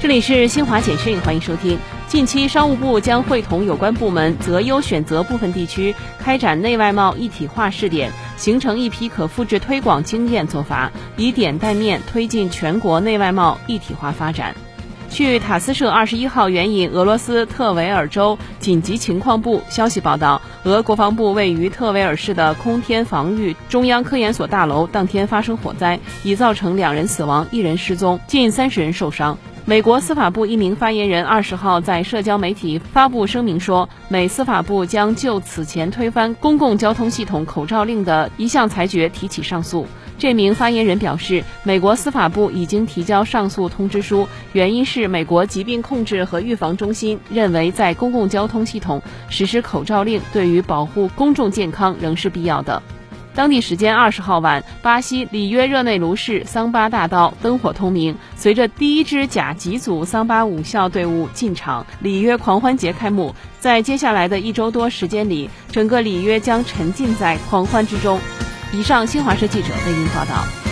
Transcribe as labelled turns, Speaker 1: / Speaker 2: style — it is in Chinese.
Speaker 1: 这里是新华简讯，欢迎收听。近期，商务部将会同有关部门择优选择部分地区开展内外贸一体化试点，形成一批可复制推广经验做法，以点带面推进全国内外贸一体化发展。据塔斯社二十一号援引俄罗斯特维尔州紧急情况部消息报道，俄国防部位于特维尔市的空天防御中央科研所大楼当天发生火灾，已造成两人死亡、一人失踪，近三十人受伤。美国司法部一名发言人二十号在社交媒体发布声明说，美司法部将就此前推翻公共交通系统口罩令的一项裁决提起上诉。这名发言人表示，美国司法部已经提交上诉通知书，原因是美国疾病控制和预防中心认为，在公共交通系统实施口罩令对于保护公众健康仍是必要的。当地时间二十号晚，巴西里约热内卢市桑巴大道灯火通明。随着第一支甲级组桑巴武校队伍进场，里约狂欢节开幕。在接下来的一周多时间里，整个里约将沉浸在狂欢之中。以上，新华社记者为您报道。